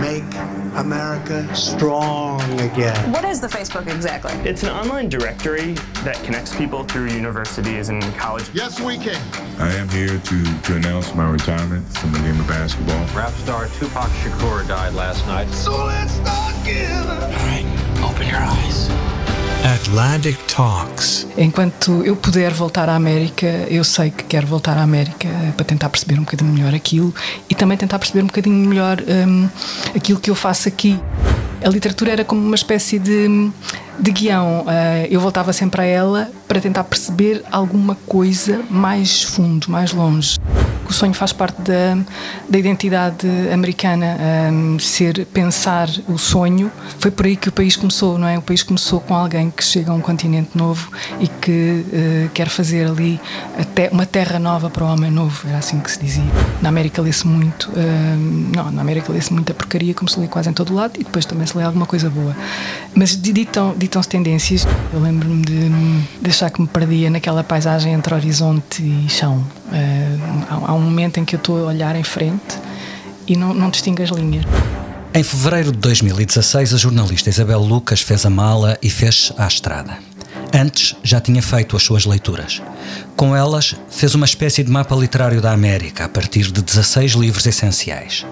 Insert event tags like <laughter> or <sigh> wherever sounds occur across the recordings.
Make America strong again. What is the Facebook exactly? It's an online directory that connects people through universities and college. Yes, we can. I am here to, to announce my retirement from the game of basketball. Rap star Tupac Shakur died last night. So let's start again. All right, open your eyes. Atlantic Talks. Enquanto eu puder voltar à América, eu sei que quero voltar à América para tentar perceber um bocadinho melhor aquilo e também tentar perceber um bocadinho melhor um, aquilo que eu faço aqui. A literatura era como uma espécie de, de guião. Uh, eu voltava sempre a ela para tentar perceber alguma coisa mais fundo, mais longe. O sonho faz parte da, da identidade americana, um, ser pensar o sonho. Foi por aí que o país começou, não é? O país começou com alguém que chega a um continente novo e que uh, quer fazer ali até uma terra nova para o homem novo, era assim que se dizia. Na América lê-se muito, um, não, na América lê-se muita porcaria, como se lê quase em todo lado, e depois também se lê alguma coisa boa. Mas ditam, ditam-se tendências. Eu lembro-me de, de achar que me perdia naquela paisagem entre horizonte e chão. Há, há um momento em que eu estou a olhar em frente e não, não distingo as linhas. Em fevereiro de 2016, a jornalista Isabel Lucas fez a mala e fez à estrada. Antes já tinha feito as suas leituras. Com elas, fez uma espécie de mapa literário da América a partir de 16 livros essenciais.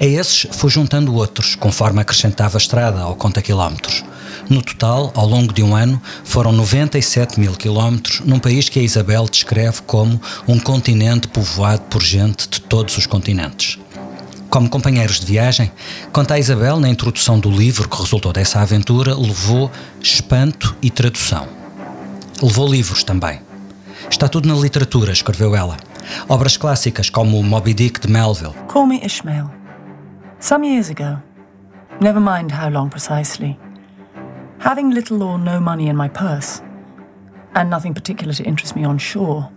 A esses foi juntando outros, conforme acrescentava a estrada ou conta quilómetros. No total, ao longo de um ano, foram 97 mil quilómetros num país que a Isabel descreve como um continente povoado por gente de todos os continentes. Como companheiros de viagem, conta a Isabel na introdução do livro que resultou dessa aventura, levou espanto e tradução. Levou livros também. Está tudo na literatura, escreveu ela. Obras clássicas como o Moby Dick de Melville. Call me Ishmael. Some years ago, never mind how long precisely, having little or no money in my purse, and nothing particular to interest me on shore,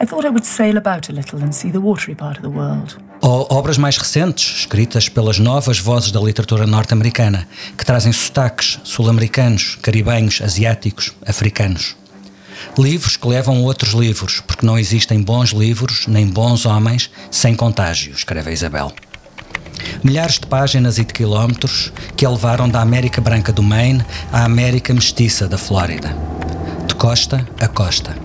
I thought I would sail about a little and see the watery part of the world. Ou obras mais recentes, escritas pelas novas vozes da literatura norte-americana, que trazem sotaques sul-americanos, caribenhos, asiáticos, africanos. Livros que levam outros livros, porque não existem bons livros nem bons homens sem contágio, escreve a Isabel. Milhares de páginas e de quilómetros que a levaram da América Branca do Maine à América Mestiça da Flórida. De costa a costa.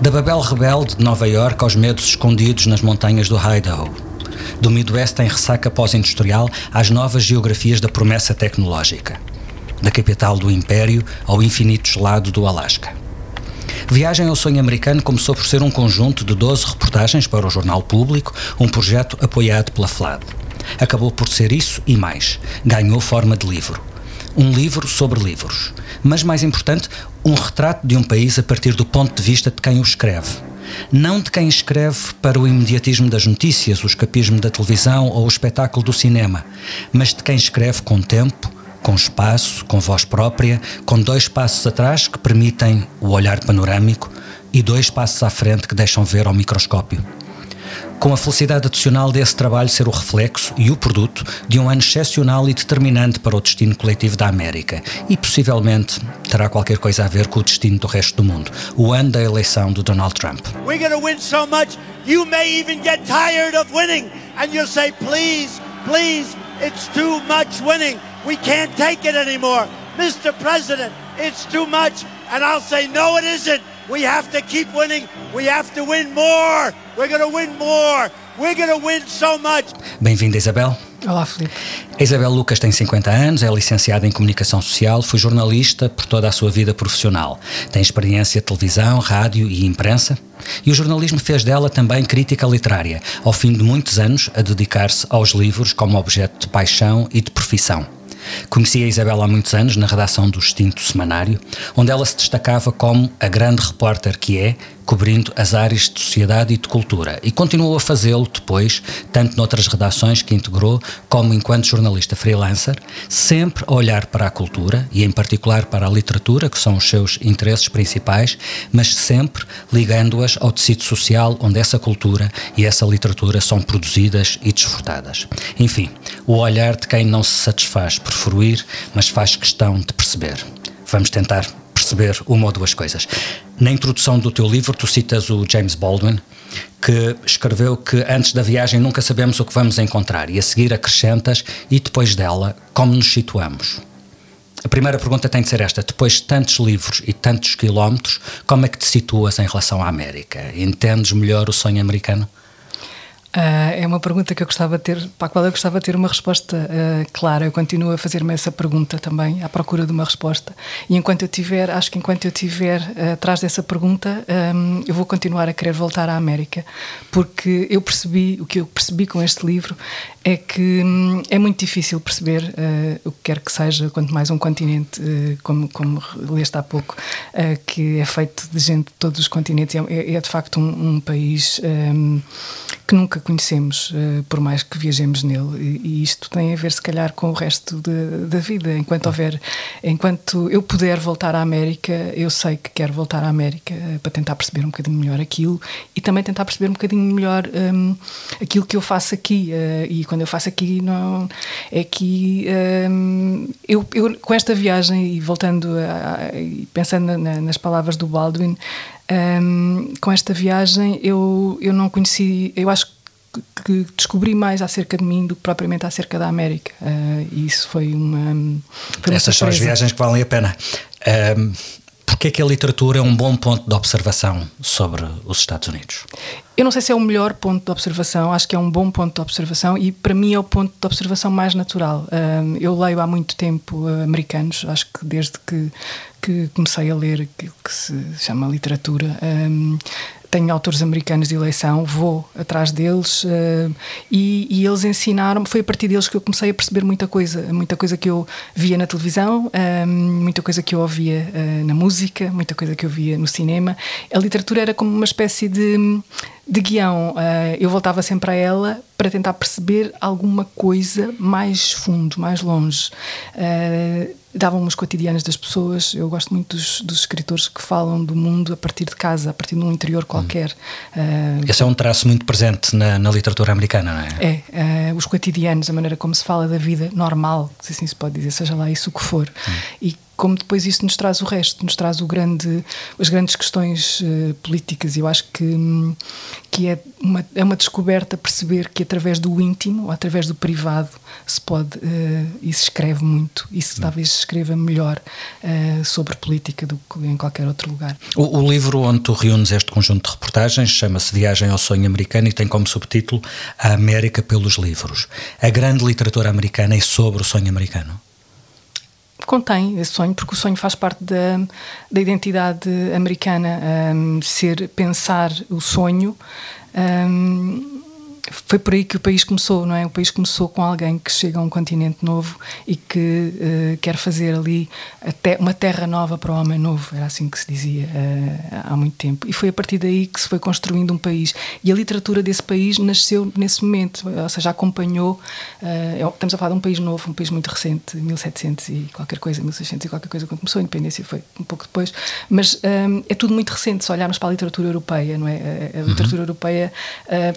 Da Babel rebelde de Nova York aos medos escondidos nas montanhas do Idaho. Do Midwest em ressaca pós-industrial às novas geografias da promessa tecnológica. Da capital do Império ao infinito gelado do Alasca. Viagem ao Sonho Americano começou por ser um conjunto de 12 reportagens para o Jornal Público, um projeto apoiado pela FLAD. Acabou por ser isso e mais. Ganhou forma de livro. Um livro sobre livros. Mas, mais importante, um retrato de um país a partir do ponto de vista de quem o escreve. Não de quem escreve para o imediatismo das notícias, o escapismo da televisão ou o espetáculo do cinema, mas de quem escreve com tempo, com espaço, com voz própria, com dois passos atrás que permitem o olhar panorâmico e dois passos à frente que deixam ver ao microscópio com a felicidade adicional desse trabalho ser o reflexo e o produto de um ano excepcional e determinante para o destino coletivo da América e possivelmente terá qualquer coisa a ver com o destino do resto do mundo, o ano da eleição do Donald Trump. We're going to win so much you may even get tired of winning and you'll say please, please, it's too much winning. We can't take it anymore. Mr. President, it's too much. And I'll say no it isn't. We have to keep winning. We have to win more. We're going to win more. We're going to win so much. Bem-vinda, Isabel. Olá, Filipe. A Isabel Lucas tem 50 anos, é licenciada em Comunicação Social, foi jornalista por toda a sua vida profissional. Tem experiência de televisão, rádio e imprensa. E o jornalismo fez dela também crítica literária, ao fim de muitos anos a dedicar-se aos livros como objeto de paixão e de profissão. Conheci a Isabel há muitos anos na redação do extinto Semanário, onde ela se destacava como a grande repórter que é, cobrindo as áreas de sociedade e de cultura, e continuou a fazê-lo depois, tanto noutras redações que integrou, como enquanto jornalista freelancer, sempre a olhar para a cultura e, em particular, para a literatura, que são os seus interesses principais, mas sempre ligando-as ao tecido social onde essa cultura e essa literatura são produzidas e desfrutadas. Enfim, o olhar de quem não se satisfaz por fruir, mas faz questão de perceber. Vamos tentar perceber uma ou duas coisas. Na introdução do teu livro, tu citas o James Baldwin, que escreveu que antes da viagem nunca sabemos o que vamos encontrar, e a seguir acrescentas, e depois dela, como nos situamos. A primeira pergunta tem de ser esta: depois de tantos livros e tantos quilómetros, como é que te situas em relação à América? Entendes melhor o sonho americano? Uh, é uma pergunta que eu gostava de ter, para a qual eu gostava de ter uma resposta uh, clara. Eu continuo a fazer-me essa pergunta também, à procura de uma resposta. E enquanto eu tiver, acho que enquanto eu tiver uh, atrás dessa pergunta, um, eu vou continuar a querer voltar à América, porque eu percebi, o que eu percebi com este livro é que hum, é muito difícil perceber o que quer que seja, quanto mais um continente, como, como leste há pouco, que é feito de gente de todos os continentes. É, é de facto um, um país um, que nunca conhecemos, por mais que viajemos nele. E, e, isto tem a ver, se calhar, com o resto de, da vida. Enquanto houver, enquanto eu puder voltar à América, eu sei que quero voltar à América para tentar perceber um bocadinho melhor aquilo e também tentar perceber um bocadinho melhor um, aquilo que eu faço aqui. e quando eu faço aqui não é que um, eu, eu, com esta viagem e voltando a, a, pensando na, nas palavras do Baldwin um, com esta viagem eu eu não conheci eu acho que descobri mais acerca de mim do que propriamente acerca da América uh, e isso foi uma foi essas são as viagens que valem a pena um, porque é que a literatura é um bom ponto de observação sobre os Estados Unidos? Eu não sei se é o melhor ponto de observação, acho que é um bom ponto de observação e para mim é o ponto de observação mais natural. eu leio há muito tempo uh, americanos, acho que desde que, que comecei a ler aquilo que se chama literatura tenho autores americanos de eleição, vou atrás deles uh, e, e, eles ensinaram foi a partir deles que eu comecei a perceber muita coisa, muita coisa que eu via na televisão, uh, muita coisa que eu ouvia uh, na música, muita coisa que eu via no cinema. A literatura era como uma espécie de de guião, uh, eu voltava sempre a ela para tentar perceber alguma coisa mais fundo, mais longe. Uh, Davam-me os cotidianos das pessoas. Eu gosto muito dos, dos, escritores que falam do mundo a partir de casa, a partir de um interior qualquer. Uh, Esse é um traço muito presente na, na literatura americana, não é? É, os cotidianos, a maneira como se fala da vida normal, se assim se pode dizer, seja lá isso o que for. Hum. E como depois isso nos traz o resto, nos traz o grande, as grandes questões uh, políticas. Eu acho que, hum, que é, uma, é uma descoberta perceber que através do íntimo, ou através do privado, se pode uh, e se escreve muito. E se talvez se escreva melhor uh, sobre política do que em qualquer outro lugar. O, o livro onde tu reúnes este conjunto de reportagens chama-se Viagem ao Sonho Americano e tem como subtítulo A América pelos Livros. A grande literatura americana é sobre o sonho americano contém esse sonho, porque o sonho faz parte da, da identidade americana, um, ser, pensar o sonho. Um, foi por aí que o país começou, não é? O país começou com alguém que chega a um continente novo e que uh, quer fazer ali até uma terra nova para o homem novo, era assim que se dizia uh, há muito tempo. E foi a partir daí que se foi construindo um país. E a literatura desse país nasceu nesse momento, ou seja, acompanhou. Uh, estamos a falar de um país novo, um país muito recente, 1700 e qualquer coisa, 1600 e qualquer coisa, quando começou a independência, foi um pouco depois. Mas um, é tudo muito recente, se olharmos para a literatura europeia, não é? A, a literatura uhum. europeia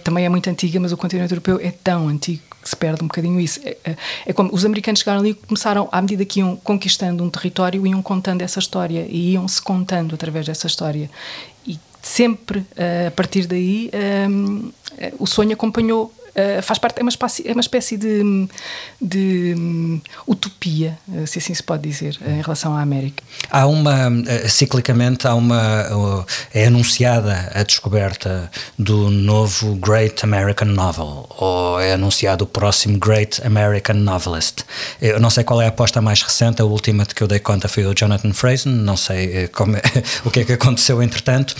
também é muito antiga mas o continente europeu é tão antigo que se perde um bocadinho isso. É, é, é como os americanos chegaram ali e começaram, à medida que iam conquistando um território, iam contando essa história e iam se contando através dessa história. E sempre, eh, a partir daí, um, eh, o sonho acompanhou uh, faz parte, é uma espécie, é uma espécie de, de um, utopia, eh, se assim se pode dizer, em relação à América. Há uma, eh, ciclicamente, há uma, é anunciada a descoberta do novo Great American Novel, ou é anunciado o próximo Great American Novelist. Eu não sei qual é a aposta mais recente, a última de que eu dei conta foi o Jonathan Franzen, não sei como é, <laughs> o que é que aconteceu entretanto,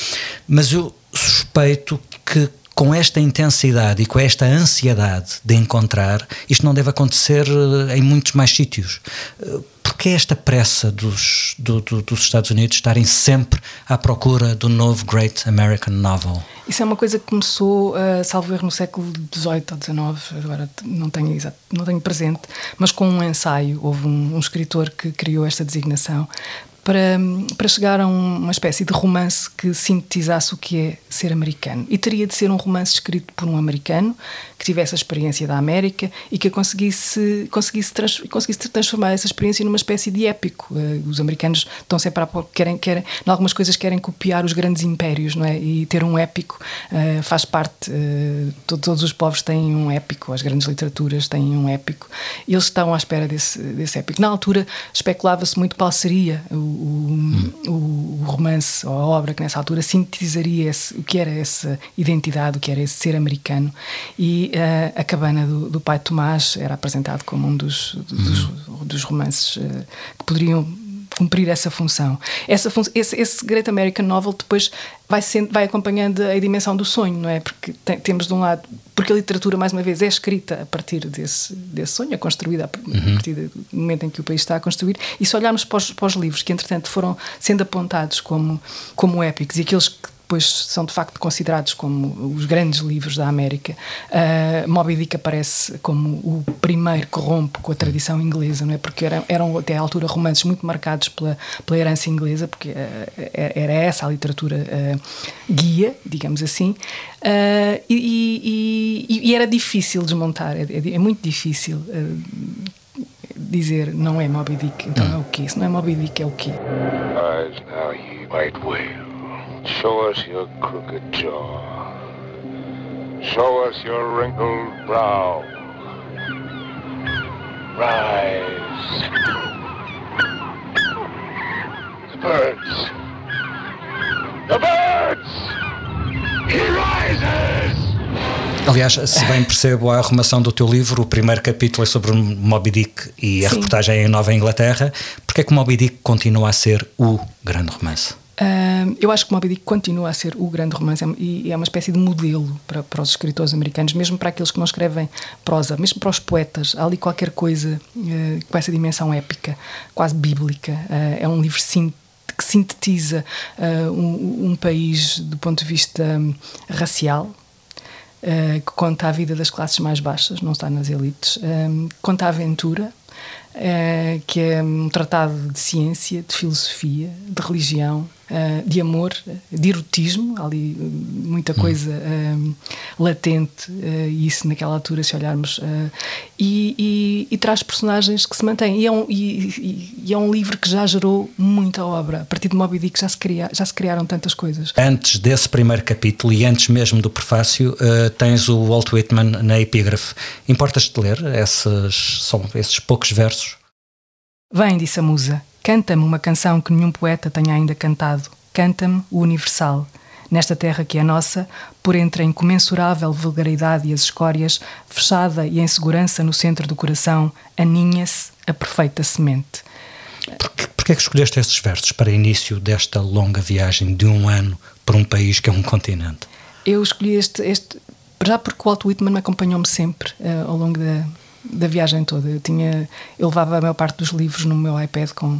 mas eu suspeito que com esta intensidade e com esta ansiedade de encontrar, isto não deve acontecer eh, em muitos mais sítios. Eh, Porque esta pressa dos, do, do, dos Estados Unidos estarem sempre à procura do novo Great American Novel? Isso é uma coisa que começou, uh, salvo erro, no século XVIII ou XIX, agora não tenho, exato, não tenho presente, mas com um ensaio. Houve um, um escritor que criou esta designação para, para chegar a uma espécie de romance que sintetizasse o que é ser americano. E teria de ser um romance escrito por um americano que tivesse a experiência da América e que conseguisse, conseguisse, trans, conseguisse transformar essa experiência numa espécie de épico. Uh, os americanos estão sempre a querem, querem, em algumas coisas querem copiar os grandes impérios, não é? E ter um épico uh, faz parte. Uh, todos os povos têm um épico, as grandes literaturas têm um épico. E eles estão à espera desse, desse épico. Na altura especulava-se muito qual seria o, o, o romance ou a obra que nessa altura sintetizaria esse, o que era essa identidade, o que era esse ser americano. E uh, A Cabana do, do, Pai Tomás era apresentado como um dos, dos, uhum. dos romances uh, que poderiam cumprir essa função. Essa fun esse, esse, Great American Novel depois vai, sendo, vai acompanhando a dimensão do sonho, não é? Porque tem, temos de um lado, porque a literatura, mais uma vez, é escrita a partir desse, desse sonho, é construída a uhum. partir do momento em que o país está a construir, e se olharmos para os, para os livros que, entretanto, foram sendo apontados como, como épicos e aqueles que depois são de facto considerados como os grandes livros da América. Uh, Moby Dick aparece como o primeiro que rompe com a tradição inglesa, não é? Porque eram, eram até à altura romances muito marcados pela, pela herança inglesa, porque uh, era essa a literatura uh, guia, digamos assim, uh, e, e, e, era difícil desmontar, é, é, é muito difícil dizer não é Moby Dick, então é o quê? Se não é Moby Dick, é o quê? Rise now, ye white whale. Show us your crooked jaw. Show us your wrinkled brow. Rise. The birds. The birds! He rises! Aliás, se bem percebo a arrumação do teu livro, o primeiro capítulo é sobre o Moby Dick e a Sim. reportagem em Nova Inglaterra. Porquê é que o Moby Dick continua a ser o grande romance? Uh, eu acho que Moby Dick continua a ser o grande romance e é uma espécie de modelo para, para os escritores americanos, mesmo para aqueles que não escrevem prosa, mesmo para os poetas. Há ali qualquer coisa uh, com essa dimensão épica, quase bíblica. Uh, é um livro sim, que sintetiza um, um, país do ponto de vista um, racial. que conta a vida das classes mais baixas, não está nas elites, conta a aventura, que é um tratado de ciência, de filosofia, de religião, uh, de amor, de erotismo, ali muita hum. coisa uh, latente, uh, isso naquela altura, se olharmos, e, e, e, traz personagens que se mantêm. E é, um, e, é um livro que já gerou muita obra. A partir de Moby Dick já se, cria, já se criaram tantas coisas. Antes desse primeiro capítulo e antes mesmo do prefácio, tens o Walt Whitman na epígrafe. Importas-te ler esses, são esses poucos versos? Vem, disse a musa, Canta-me uma canção que nenhum poeta tenha ainda cantado. Canta-me o universal. Nesta terra que é nossa, por entre a incomensurável vulgaridade e as escórias, fechada e em segurança no centro do coração, aninha-se a perfeita semente. Porquê, porquê é que escolheste estes versos para início desta longa viagem de um ano para um país que é um continente? Eu escolhi este, este já porque o Walt Whitman acompanhou-me sempre uh, ao longo da, da viagem toda. Eu tinha, eu levava a maior parte dos livros no meu iPad com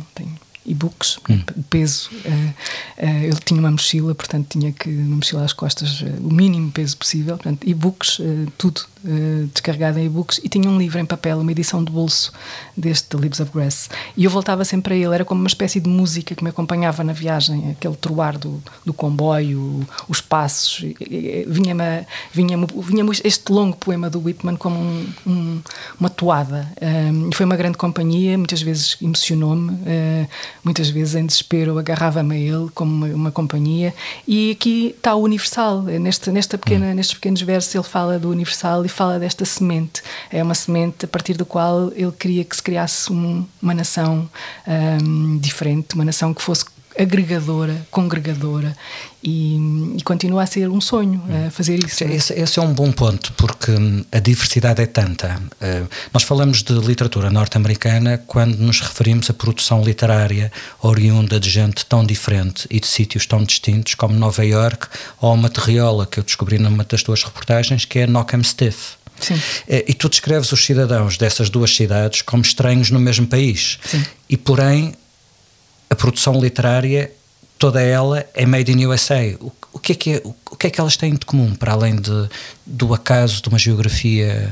e-books, hum. peso. Uh, uh, eu tinha uma mochila, portanto tinha que, uma mochila às costas, uh, o mínimo peso possível. Portanto, e-books, tudo uh, descarregado em e-books e tinha um livro em papel, uma edição de bolso deste Leaves of Grass. E eu voltava sempre a ele, era como uma espécie de música que me acompanhava na viagem, aquele troar do, do comboio, os passos. Vinha-me vinha vinha este longo poema do Whitman como um, um, uma toada. Um, foi uma grande companhia, muitas vezes emocionou-me, uh, muitas vezes em desespero agarrava-me a ele como uma, uma, companhia. E aqui está o universal, neste, nesta pequena, hum. nestes pequenos versos ele fala do universal e fala desta semente. É uma semente a partir do qual ele queria que se criasse um, uma nação um, diferente, uma nação que fosse agregadora, congregadora e, e, continua a ser um sonho uh, fazer isso. Esse, esse, é um bom ponto, porque hum, a diversidade é tanta. Uh, nós falamos de literatura norte-americana quando nos referimos à produção literária oriunda de gente tão diferente e de sítios tão distintos como Nova York ou uma terriola que eu descobri numa das tuas reportagens, que é Knockham Stiff. Sim. Eh, e tu descreves os cidadãos dessas duas cidades como estranhos no mesmo país. Sim. E, porém, a produção literária, toda ela é made in USA. O, o, que, é que, é, o, o que é que elas têm de comum, para além de, do acaso de uma geografia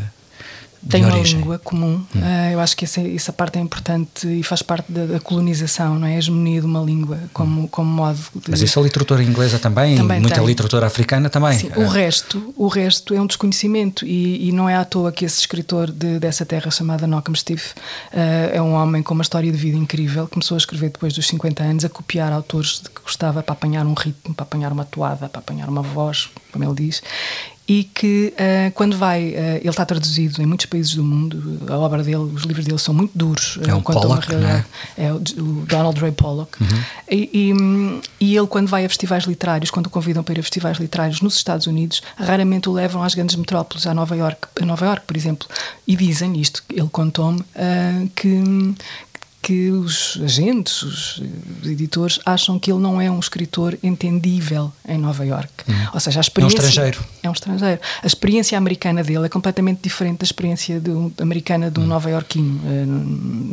tem uma língua comum. Hum. Uh, eu acho que essa, essa parte é importante e faz parte da, da colonização, não é? A hegemonia de uma língua como, como modo de. Mas isso a literatura inglesa também, Também muita tem. literatura africana também. Sim, o resto, o resto é um desconhecimento e, e não é à toa que esse escritor de, dessa terra chamada Nockham Steve uh, é um homem com uma história de vida incrível. Começou a escrever depois dos 50 anos, a copiar autores de que gostava para apanhar um ritmo, para apanhar uma toada, para apanhar uma voz, como ele diz. E que uh, quando vai, uh, ele está traduzido em muitos países do mundo, a obra dele, os livros dele são muito duros. É um uma Pollock, é? É o, o Donald Ray Pollock. Uhum. E, e, e ele, quando vai a festivais literários, quando o convidam para ir a festivais literários nos Estados Unidos, raramente o levam às grandes metrópoles, a Nova York, a Nova York, por exemplo. E dizem isto, ele contou-me, uh, que que os agentes, os editores, acham que ele não é um escritor entendível em Nova York. Hum. Ou seja, a experiência. É um estrangeiro. É um estrangeiro. A experiência americana dele é completamente diferente da experiência de um, americana de um hum. nova-iorquino. Uh,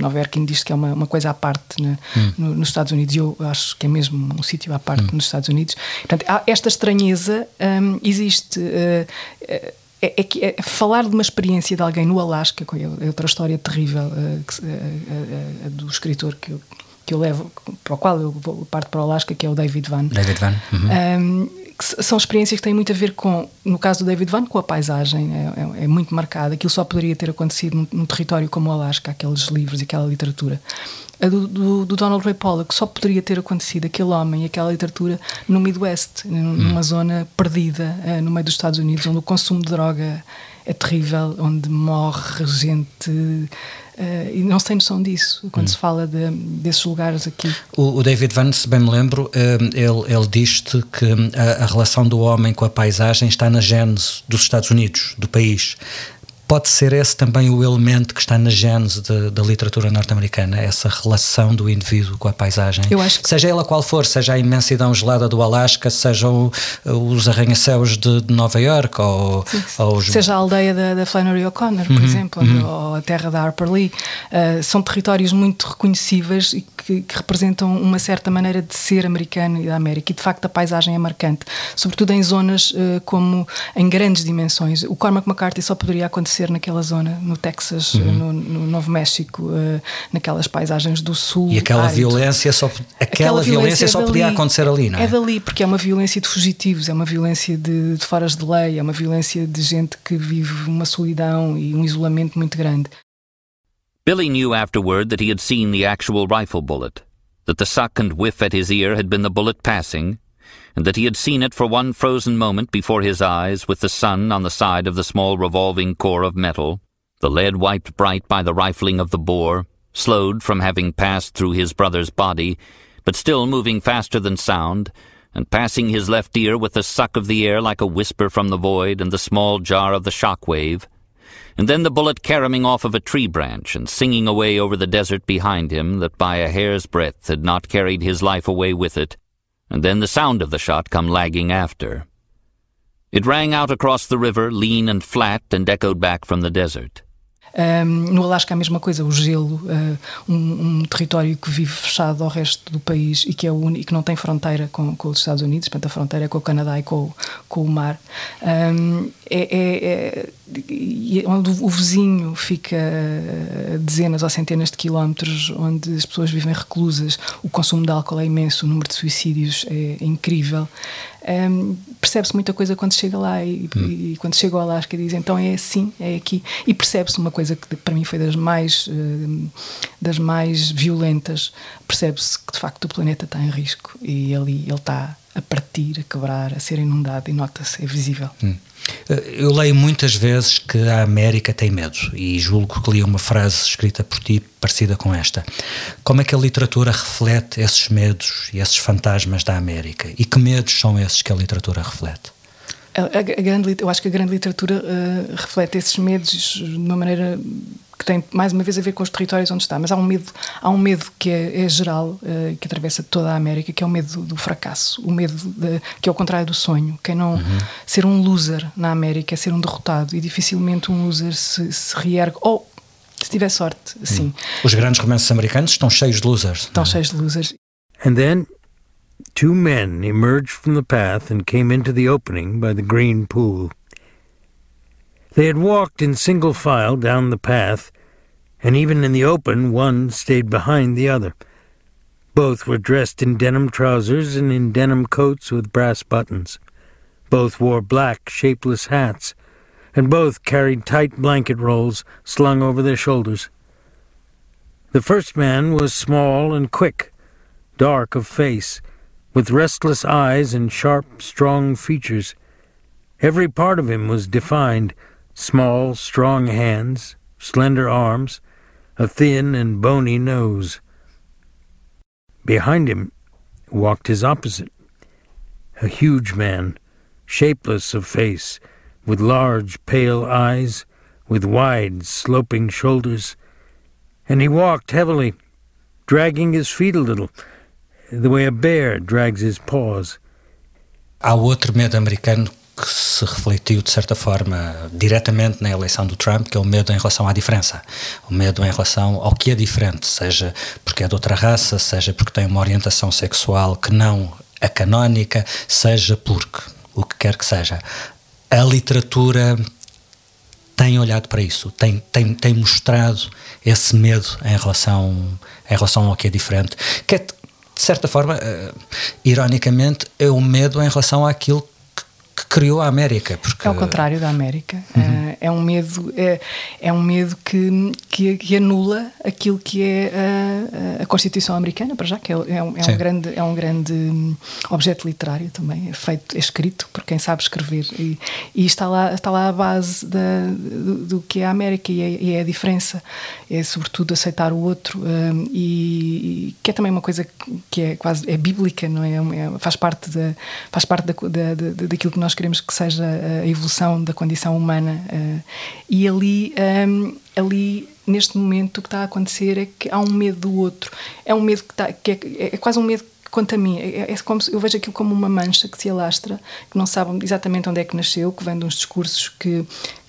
nova-iorquino diz que é uma, uma coisa à parte né, hum. no, nos Estados Unidos e eu acho que é mesmo um sítio à parte nos Estados Unidos. Portanto, esta estranheza um, existe. Uh, uh, é, é, que, é, falar de uma experiência de alguém no Alasca, que é outra história terrível uh, que, uh, uh, do escritor que eu, que eu levo, para o qual eu parto para o Alasca, que é o David Van. David Van. Uhum. Um, são experiências que têm muito a ver com, no caso do David Van, com a paisagem, é, é, é muito marcada. Aquilo só poderia ter acontecido num, num, território como o Alasca, aqueles livros e aquela literatura. A do, do, do, Donald Ray Pollock só poderia ter acontecido aquele homem e aquela literatura no Midwest, numa hum. zona perdida no meio dos Estados Unidos, onde o consumo de droga é terrível, onde morre gente. Uh, e não se tem noção disso quando hum. se fala de, desses lugares aqui. O, o, David Van, se bem me lembro, uh, ele, ele diz-te que a, a, relação do homem com a paisagem está na gênese dos Estados Unidos, do país. Pode ser esse também o elemento que está na gênese de, da literatura norte-americana, essa relação do indivíduo com a paisagem. Eu acho que... Seja ela qual for, seja a imensidão gelada do Alasca, sejam os arranha-céus de, de, Nova York, ou, ou os... seja a aldeia da, da Flannery O'Connor, por Uhum, exemplo, uhum. ou a terra da Harper Lee. Uh, são territórios muito reconhecíveis e que, que, representam uma certa maneira de ser americano e da América. E de facto a paisagem é marcante, sobretudo em zonas uh, como em grandes dimensões. O Cormac McCarthy só poderia acontecer naquela zona, no Texas, Uhum. no, no Novo México, uh, naquelas paisagens do sul. E aquela árido. violência só, aquela, Aquela violência, é só dali. podia acontecer ali, não é? É dali, porque é uma violência de fugitivos, é uma violência de, de foras de lei, é uma violência de gente que vive uma solidão e um isolamento muito grande. Billy knew afterward that he had seen the actual rifle bullet, that the suck and whiff at his ear had been the bullet passing, and that he had seen it for one frozen moment before his eyes with the sun on the side of the small revolving core of metal, the lead wiped bright by the rifling of the bore, slowed from having passed through his brother's body, but still moving faster than sound, and passing his left ear with the suck of the air like a whisper from the void and the small jar of the shock wave, and then the bullet caroming off of a tree branch and singing away over the desert behind him that by a hair's breadth had not carried his life away with it, and then the sound of the shot come lagging after. It rang out across the river, lean and flat, and echoed back from the desert. Um, no Alasca a mesma coisa, o gelo, uh, um, um, território que vive fechado ao resto do país e que é único, e que não tem fronteira com, com, os Estados Unidos, portanto a fronteira é com o Canadá e com, com o mar. Um, é, é, onde o vizinho fica a dezenas ou centenas de quilómetros, onde as pessoas vivem reclusas, o consumo de álcool é imenso, o número de suicídios é, incrível. Um, percebe-se muita coisa quando chega lá e, hum. e, quando chega ao Alasca diz então é assim, é aqui e percebe-se uma coisa que para mim foi das mais uh, das mais violentas percebe-se que de facto o planeta está em risco e ali ele está a partir, a quebrar, a ser inundado e nota-se, é visível. Hum. Eu leio muitas vezes que a América tem medo e julgo que li uma frase escrita por ti parecida com esta. Como é que a literatura reflete esses medos e esses fantasmas da América? E que medos são esses que a literatura reflete? A, a, a grande, eu acho que a grande literatura uh, reflete esses medos de uma maneira que tem mais uma vez a ver com os territórios onde está, mas há um medo, há um medo que é, é geral, uh, que atravessa toda a América, que é o medo do, fracasso, o medo de, que é o contrário do sonho. Quem não Uhum. ser um loser na América é ser um derrotado e dificilmente um loser se, se reergue ou se tiver sorte, sim. Os grandes romances americanos estão cheios de losers. Estão cheios de losers. And then two men emerged from the path and came into the opening by the green pool. They had walked in single file down the path, and even in the open, one stayed behind the other. Both were dressed in denim trousers and in denim coats with brass buttons. Both wore black, shapeless hats, and both carried tight blanket rolls slung over their shoulders. The first man was small and quick, dark of face, with restless eyes and sharp, strong features. Every part of him was defined small, strong hands, slender arms, a thin and bony nose. Behind him walked his opposite, a huge man, shapeless of face, with large, pale eyes, with wide, sloping shoulders, and he walked heavily, dragging his feet a little, the way a bear drags his paws. Há outro medo americano que se refletiu, de certa forma, diretamente na eleição do Trump, que é o medo em relação à diferença. O medo em relação ao que é diferente, seja porque é de outra raça, seja porque tem uma orientação sexual que não a canónica, seja porque o que quer que seja. A literatura tem olhado para isso, tem, tem, tem mostrado esse medo em relação, em relação ao que é diferente, que é, de certa forma, uh, ironicamente, é o medo em relação àquilo que criou a América. Porque... É o contrário da América. Uhum. É um medo, é, é um medo que, que, que, anula aquilo que é a, a Constituição Americana, para já, que é, é, um, é um, grande, é um grande objeto literário também, é feito, é escrito por quem sabe escrever. E, e está, lá, está lá a base da, do, do que é a América e é, e é, a diferença. É sobretudo aceitar o outro um, e, e, que é também uma coisa que é quase é bíblica, não é? é faz parte, da, faz parte da, da, da, daquilo que nós queremos que seja a evolução da condição humana. Uh, e ali, um, ali, neste momento, o que está a acontecer é que há um medo do outro. É um medo que, está, que é, é quase um medo quanto a mim, é, é como eu vejo aquilo como uma mancha que se alastra, que não sabe exatamente onde é que nasceu, que vem de uns discursos que,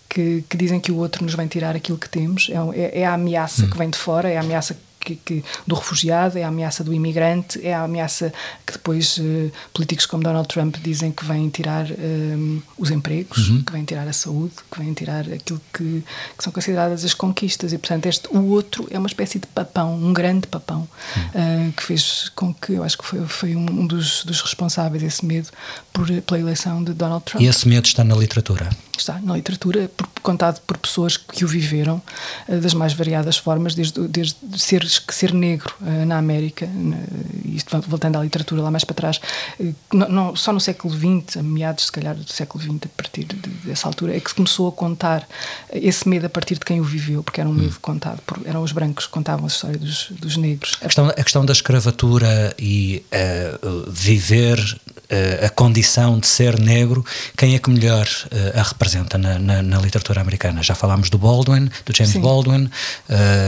que, que, dizem que o outro nos vem tirar aquilo que temos. É, é, é a ameaça hum. que vem de fora, é a ameaça que, que, do refugiado, é a ameaça do imigrante, é a ameaça que depois uh, políticos como Donald Trump dizem que vêm tirar um, eh, os empregos, uhum. que vêm tirar a saúde, que vêm tirar aquilo que, que, são consideradas as conquistas. E, portanto, este, o outro é uma espécie de papão, um grande papão, uhum. uh, que fez com que, eu acho que foi, foi um dos, dos responsáveis, esse medo, por, pela eleição de Donald Trump. E esse medo está na literatura? Está na literatura, por, contado por pessoas que o viveram uh, das mais variadas formas, desde, desde ser ser negro uh, na América, isto voltando à literatura lá mais para trás, uh, não, não, só no século XX, a meados se calhar do século XX, a partir de, dessa altura, é que se começou a contar esse medo a partir de quem o viveu, porque era um medo hum. contado, por, eram os brancos que contavam a história dos, dos negros. A questão, a questão da escravatura e uh, viver a condição de ser negro, quem é que melhor a representa na, na, na literatura americana? Já falámos do Baldwin, do James Sim. Baldwin.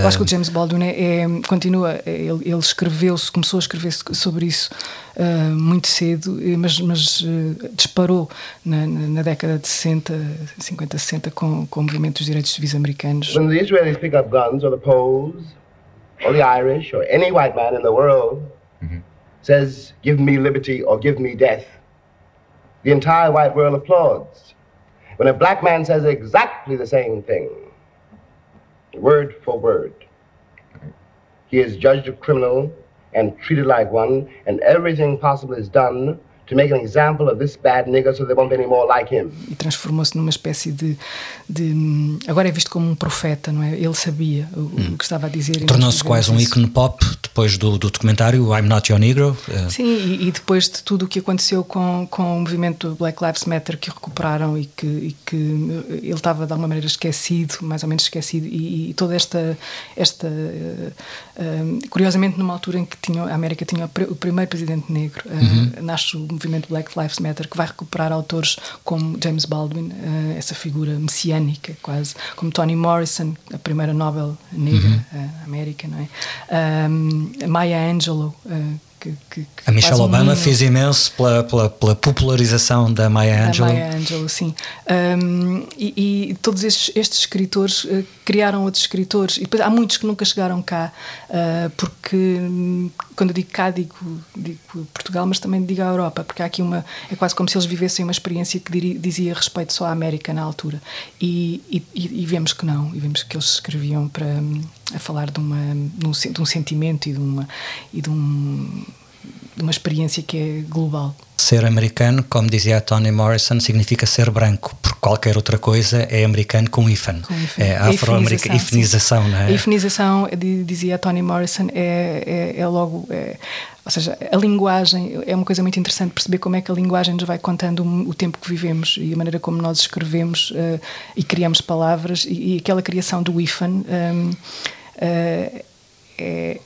Eu acho que o James Baldwin é, é continua, ele, ele escreveu-se, começou a escrever sobre isso uh, muito cedo, mas, mas uh, disparou na, na, década de 60, 50, 60 com, com o movimento dos direitos civis americanos. When the Israelis pick up guns, or the Poles, or the Irish, or any white man in the world mm-hmm. says, give me liberty or give me death, the entire white world applauds. When a black man says exactly the same thing, word for word, He is judged a criminal and treated like one, and everything possible is done to make an example of this bad nigger so there won't be any more like him. E transformou-se numa espécie de, de, Agora é visto como um profeta, não é? Ele sabia o, hum. o que estava a dizer. Tornou-se quase um ícone pop depois do, do documentário I'm Not Your Negro. Uh. Sim, e, e, depois de tudo o que aconteceu com, com o movimento Black Lives Matter que recuperaram e que, e que ele estava de alguma maneira esquecido, mais ou menos esquecido, e, e toda esta. esta uh, uh, curiosamente, numa altura em que tinha, a América tinha o primeiro presidente negro, uhum. nasce o movimento Black Lives Matter, que vai recuperar autores como James Baldwin, uh, essa figura messiânica quase, como Toni Morrison, a primeira Nobel negra uhum. uh, América, não é? Um, Maya Angelou, uh, que, que, que a Michelle um Obama fez imenso pela, pela, pela, popularização da Maya Angelou. Da Maya Angelou, sim. Um, e, e, todos estes, estes escritores uh, criaram outros escritores. E depois há muitos que nunca chegaram cá, uh, porque hum, quando eu digo cá, digo, digo, Portugal, mas também digo a Europa, porque há aqui uma. É quase como se eles vivessem uma experiência que dizia respeito só à América na altura. E, e, e, vemos que não, e vemos que eles escreviam para. A falar de, uma, de um sentimento e de uma. E de um, de uma experiência que é global. Ser americano, como dizia a Toni Morrison, significa ser branco, porque qualquer outra coisa é americano com hífen. É afro-americana, ifenização, não é? A ifenização, dizia a Toni Morrison, é, é, é logo. É, ou seja, a linguagem é uma coisa muito interessante perceber como é que a linguagem nos vai contando o tempo que vivemos e a maneira como nós escrevemos uh, e criamos palavras e, e, aquela criação do hífen. Um, uh, é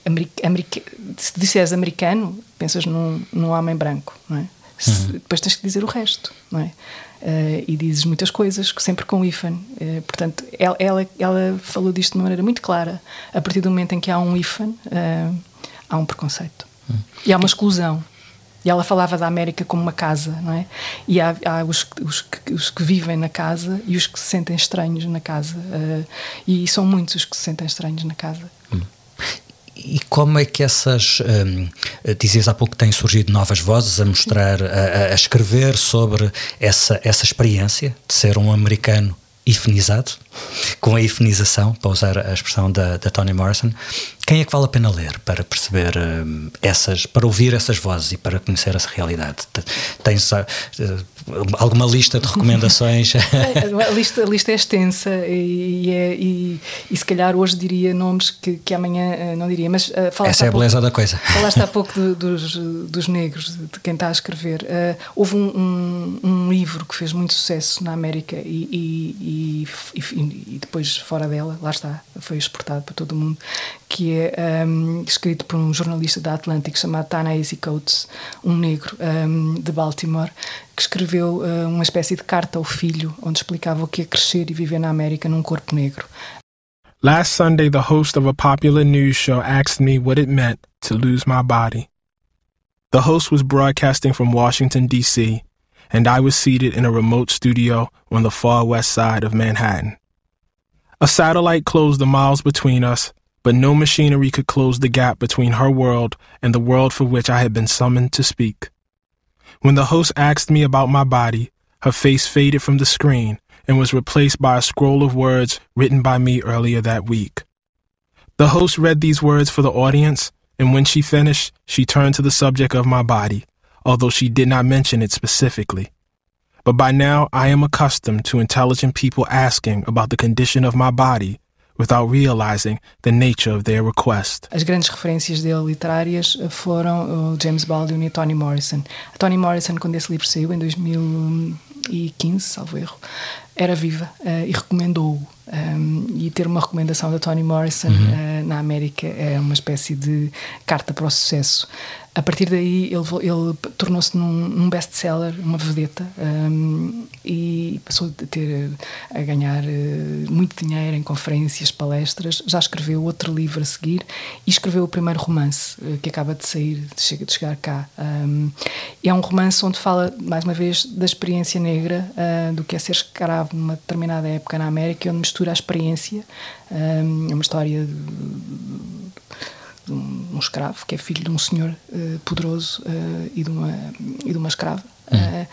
se disseres americano, pensas num, num homem branco, não é? Se, uhum. Depois tens que dizer o resto, não é? Uh, e dizes muitas coisas, sempre com hífen. Uh, portanto, ela, ela, ela, falou disto de uma maneira muito clara. A partir do momento em que há um hífen, uh, há um preconceito. Uhum. E há uma exclusão. E ela falava da América como uma casa, não é? E há, há os, os, que, os, que, vivem na casa e os que se sentem estranhos na casa. e são muitos os que se sentem estranhos na casa. Uhum. E como é que essas. Um, dizias há pouco que têm surgido novas vozes a mostrar, a, a escrever sobre essa, essa experiência de ser um americano ifenizado, com a ifenização, para usar a expressão da, da Toni Morrison. Quem é que vale a pena ler para perceber um, essas, para ouvir essas vozes e para conhecer essa realidade? Tens uh, alguma lista de recomendações? <laughs> <laughs> a, lista, a lista é extensa e, é, e, e, se calhar hoje diria nomes que, que amanhã uh, não diria, mas uh, essa é a beleza pouco, da coisa. Falaste há <laughs> pouco do, dos, dos negros, de quem está a escrever. Uh, houve um, um, um, livro que fez muito sucesso na América e, e depois fora dela, lá está, foi exportado para todo o mundo, que é um, escrito por um jornalista da Atlântico chamado Ta-Nehisi Coates, um negro um, de Baltimore, que escreveu uh, uma espécie de carta ao filho, onde explicava o que é crescer e viver na América num corpo negro. Last Sunday, the host of a popular news show asked me what it meant to lose my body. The host was broadcasting from Washington, D.C., and I was seated in a remote studio on the far west side of Manhattan. A satellite closed the miles between us, but no machinery could close the gap between her world and the world for which I had been summoned to speak. When the host asked me about my body, her face faded from the screen and was replaced by a scroll of words written by me earlier that week. The host read these words for the audience, and when she finished, she turned to the subject of my body, although she did not mention it specifically. But by now, I am accustomed to intelligent people asking about the condition of my body without realizing the nature of their request. As grandes referências dele literárias foram o James Baldwin e Toni Morrison. A Toni Morrison, quando esse livro saiu, em 2015, salvo erro, era viva uh, e recomendou-o. Um, e ter uma recomendação da Toni Morrison uhum. uh, na América é uma espécie de carta para o sucesso a partir daí ele, ele tornou-se num, num best-seller, uma vedeta, um, e passou a ter a ganhar uh, muito dinheiro em conferências, palestras. Já escreveu outro livro a seguir e escreveu o primeiro romance uh, que acaba de sair, de, de chegar cá. Um, é um romance onde fala, mais uma vez, da experiência negra, uh, do que é ser escravo numa determinada época na América, onde mistura a experiência. Um, é uma história. De, de um, um, escravo que é filho de um senhor uh, poderoso uh, e, de uma, e de uma escrava. Uh,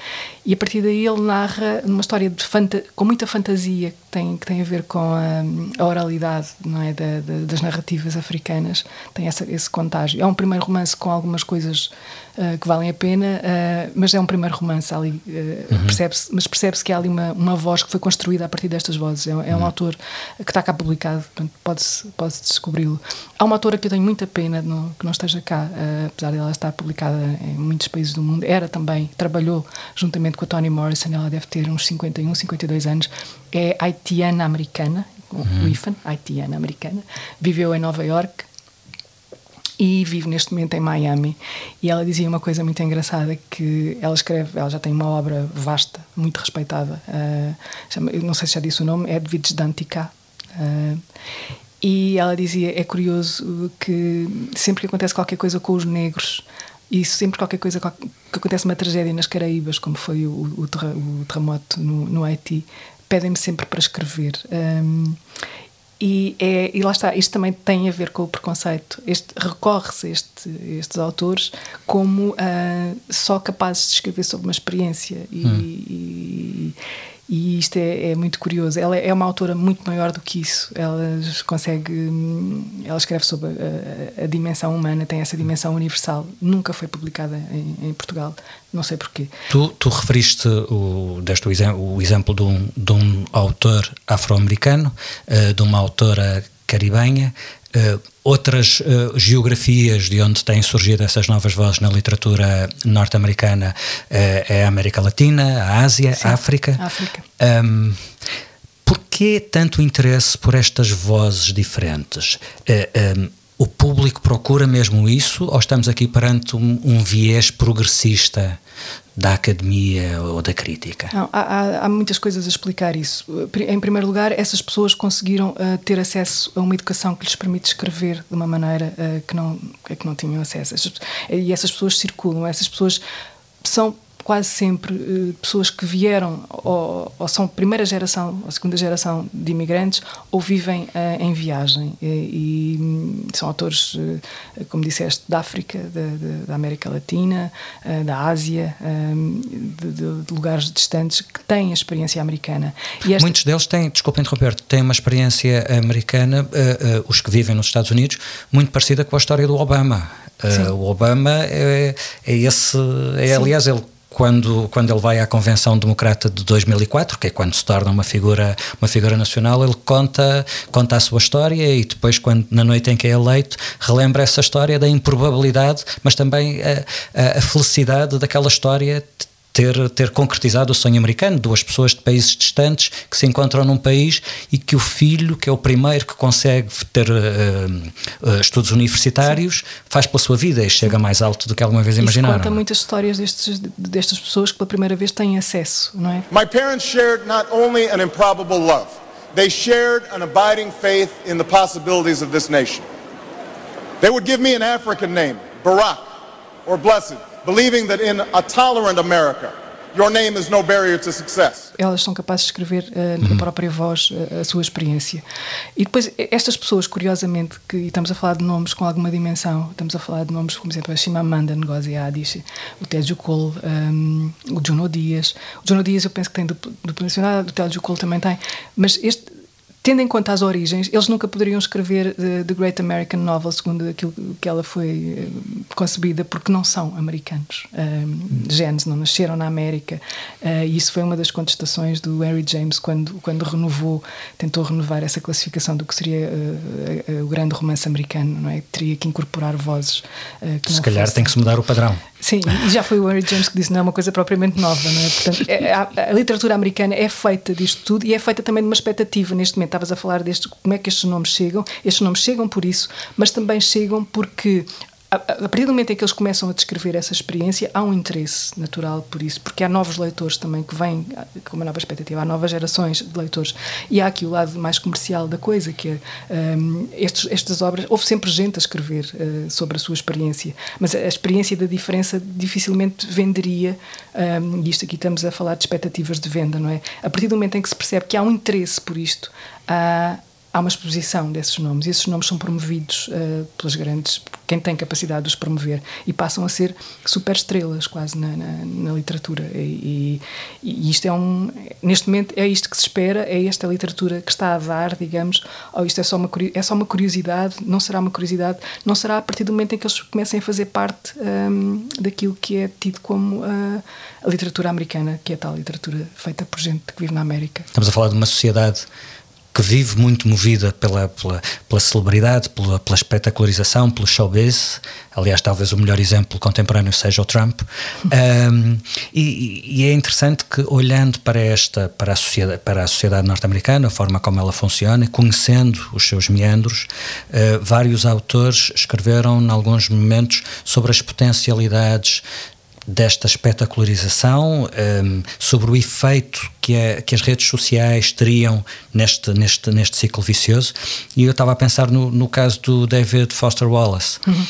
e a partir daí ele narra uma história com muita fantasia que tem, que tem a ver com a, a oralidade não é, da, da, das narrativas africanas, tem essa, esse contágio. É um primeiro romance com algumas coisas uh, que valem a pena, uh, mas é um primeiro romance ali, uh, uhum. percebe-se, mas percebe-se que há ali uma, uma voz que foi construída a partir destas vozes. É, é um uhum. autor que está cá publicado, portanto pode-se pode descobri-lo. Há uma autora que eu tenho muita pena no, que não esteja cá, apesar de ela estar publicada em muitos países do mundo, era também, trabalhou juntamente com a Toni Morrison, ela deve ter uns 51, 52 anos, é haitiana americana, uhum. IFAN, haitiana americana, viveu em Nova York e vive neste momento em Miami. E ela dizia uma coisa muito engraçada que ela escreve, ela já tem uma obra vasta, muito respeitada. Uh, chama, eu não sei se já disse o nome, Edwidge Dantica. Uh, E ela dizia: é curioso que sempre que acontece qualquer coisa com os negros, e sempre qualquer coisa que acontece uma tragédia nas Caraíbas, como foi o, o, o terremoto no, no Haiti, pedem-me sempre para escrever. Um, e, é, e lá está, isto também tem a ver com o preconceito. Recorre-se este, estes autores como uh, só capazes de escrever sobre uma experiência. E, hum. e, e isto é, é, muito curioso. Ela é uma autora muito maior do que isso. Ela consegue. Ela escreve sobre a, a dimensão humana, tem essa dimensão universal. Nunca foi publicada em, em Portugal. Não sei porquê. Tu, tu referiste, o, deste o, o exemplo de um, de um autor afro-americano, uh, de uma autora caribenha. Uh, outras uh, geografias de onde têm surgido essas novas vozes na literatura norte-americana uh, é a América Latina, a Ásia, Sim, a África. África. Um, Porquê tanto interesse por estas vozes diferentes? Um, o público procura mesmo isso ou estamos aqui perante um, um viés progressista da academia ou da crítica? Não, há, há, muitas coisas a explicar isso. Em primeiro lugar, essas pessoas conseguiram uh, ter acesso a uma educação que lhes permite escrever de uma maneira uh, que, não, que não tinham acesso. E essas pessoas circulam, essas pessoas são quase sempre uh, pessoas que vieram ou, ou, são primeira geração ou segunda geração de imigrantes ou vivem uh, em viagem e, e hum, são autores, uh, como disseste, da África, da, da América Latina, da Ásia, hum, de, de, lugares distantes que têm a experiência americana. Esta... Muitos deles têm, desculpa interromper, têm uma experiência americana, os que vivem nos Estados Unidos, muito parecida com a história do Obama. o Obama é, é esse, é, aliás, ele quando, quando ele vai à Convenção Democrata de 2004, que é quando se torna uma figura, uma figura nacional, ele conta, conta a sua história e depois, quando, na noite em que é eleito, relembra essa história da improbabilidade, mas também a, a, a felicidade daquela história ter, ter concretizado o sonho americano, duas pessoas de países distantes que se encontram num país e que o filho, que é o primeiro que consegue ter uh, uh, estudos universitários, Sim. faz pela sua vida e chega mais alto do que alguma vez imaginaram. Isso conta muitas histórias destes, destas pessoas que pela primeira vez têm acesso, não é? My parents shared not only an improbable love, they shared an abiding faith in the possibilities of this nation. They would give me an African name, Barack or Blessed believing that in a tolerant America, your name is no barrier to success. Elas são capazes de escrever uh, na uhum. própria voz uh, a sua experiência. E depois, estas pessoas, curiosamente, que estamos a falar de nomes com alguma dimensão, estamos a falar de nomes como, por exemplo, a Chimamanda Ngozi Adichie, o Tejo Cole, um, o Juno Dias. O Juno Dias eu penso que tem dupla nacionalidade, o Tejo Cole também tem, mas este tendo em conta as origens, eles nunca poderiam escrever The, The Great American Novel segundo aquilo que ela foi eh, concebida, porque não são americanos. Um, genes não nasceram na América. Uh, e isso foi uma das contestações do Henry James quando, quando renovou, tentou renovar essa classificação do que seria uh, o grande romance americano, não é? Teria que incorporar vozes. que Se calhar fossem. tem que se mudar o padrão. Sim, e já foi o Henry James que disse, não é uma coisa propriamente nova, não é? Portanto, é, a, a literatura americana é feita disto tudo e é feita também de uma expectativa neste momento estavas a falar deste, como é que estes nomes chegam. Estes nomes chegam por isso, mas também chegam porque a, partir do momento em que eles começam a descrever essa experiência, há um interesse natural por isso, porque há novos leitores também que vêm com uma nova expectativa, há novas gerações de leitores. E há aqui o lado mais comercial da coisa, que é um, estes, estas obras. Houve sempre gente a escrever uh, sobre a sua experiência, mas a experiência da diferença dificilmente venderia. Um, e isto aqui estamos a falar de expectativas de venda, não é? A partir do momento em que se percebe que há um interesse por isto, há há uma exposição desses nomes e esses nomes são promovidos uh, pelas grandes, quem tem capacidade de os promover e passam a ser super estrelas quase na, na, na literatura. E, e, e, isto é um neste momento é isto que se espera é esta literatura que está a dar digamos ou isto é só uma é só uma curiosidade não será uma curiosidade não será a partir do momento em que eles comecem a fazer parte um, daquilo que é tido como uh, a literatura americana que é a tal literatura feita por gente que vive na América. Estamos a falar de uma sociedade que vive muito movida pela, pela, pela celebridade, pela, pela, espetacularização, pelo showbiz. Aliás, talvez o melhor exemplo contemporâneo seja o Trump. um, e, e, é interessante que, olhando para esta, para a sociedade, para a sociedade norte-americana, a forma como ela funciona, conhecendo os seus meandros, uh, vários autores escreveram, em alguns momentos, sobre as potencialidades desta espetacularização, um, sobre o efeito que, é, que, as redes sociais teriam neste, neste, neste ciclo vicioso. E eu estava a pensar no, no caso do David Foster Wallace. Uhum.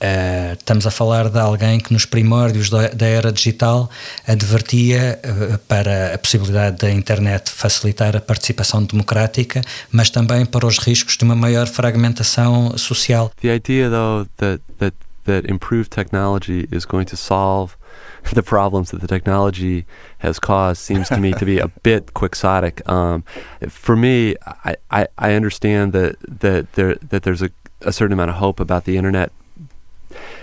Uh, estamos a falar de alguém que nos primórdios da, da era digital advertia uh, para a possibilidade da internet facilitar a participação democrática, mas também para os riscos de uma maior fragmentação social. The idea though that that that improved technology is going to solve <laughs> the problems that the technology has caused seems to me to be a <laughs> bit quixotic. Um, for me, I, I, I understand that that there that there's a, a certain amount of hope about the internet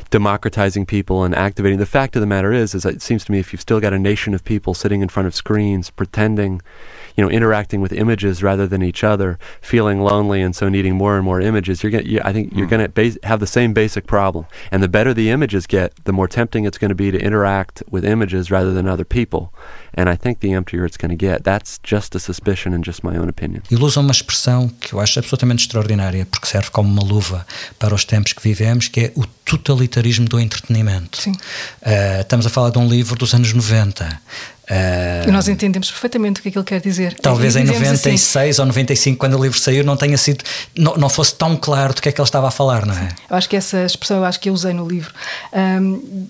democratizing people and activating. The fact of the matter is, is it seems to me if you've still got a nation of people sitting in front of screens pretending, you know, interacting with images rather than each other, feeling lonely and so needing more and more images, you're going. You, I think you're mm. going to base, have the same basic problem. And the better the images get, the more tempting it's going to be to interact with images rather than other people. And I think the emptier it's going to get. That's just a suspicion and just my own opinion. Ele usa uma expressão que eu acho absolutamente extraordinária, porque serve como uma luva para os tempos que vivemos, que é o totalitarismo do entretenimento. Sim. Uh, estamos a falar de um livro dos anos 90. Uh, e nós entendemos perfeitamente o que é que ele quer dizer. Talvez em 96 assim, ou 95, quando o livro saiu, não tenha sido, não, não fosse tão claro do que é que ele estava a falar, não é? Eu acho que essa expressão, eu acho que eu usei no livro, um,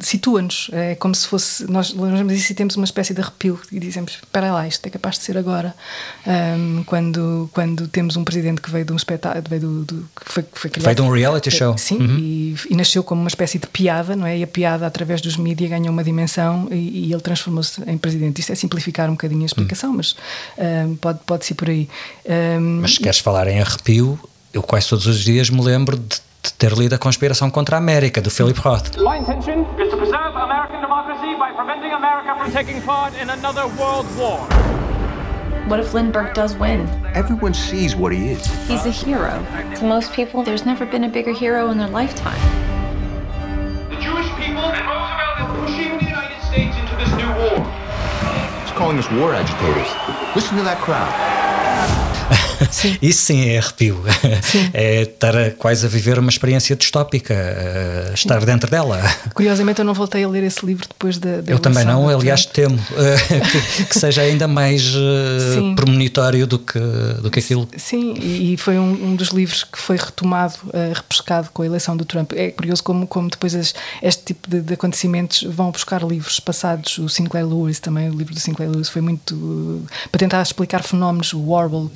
situa-nos. É como se fosse, nós lemos isso e temos uma espécie de arrepio e dizemos: espera lá, isto é capaz de ser agora. Um, quando, quando temos um presidente que veio de um espetáculo, veio, do, do, que foi, que foi criado, veio de um reality show. Sim, uhum. e, e, nasceu como uma espécie de piada, não é? E a piada, através dos mídias, ganhou uma dimensão e, e ele transformou-se em presidente. Isto é simplificar um bocadinho a explicação, hum. mas um, pode, pode ser por aí. Um, mas se queres falar em arrepio, eu quase todos os dias me lembro de, de ter lido A Conspiração contra a América, do Philip Roth. My intention is to preserve American democracy by preventing America from taking part in another world war. What if Lindbergh does win? Everyone sees what he is. He's a hero. To most people, there's never been a bigger hero in their lifetime. Calling us war agitators. Listen to that crowd. <laughs> Sim. Isso sim é arrepio. Sim. <laughs> É estar quase a viver uma experiência distópica, estar dentro dela. Curiosamente, eu não voltei a ler esse livro depois da. eu também não, aliás, temo que, que, seja ainda mais sim. premonitório do que, do que aquilo. Sim, e foi um, um dos livros que foi retomado, uh, repescado com a eleição do Trump. É curioso como, como depois as, este tipo de, de, acontecimentos vão buscar livros passados. O Sinclair Lewis, também, o livro do Sinclair Lewis, foi muito. Uh, para tentar explicar fenómenos, o Warble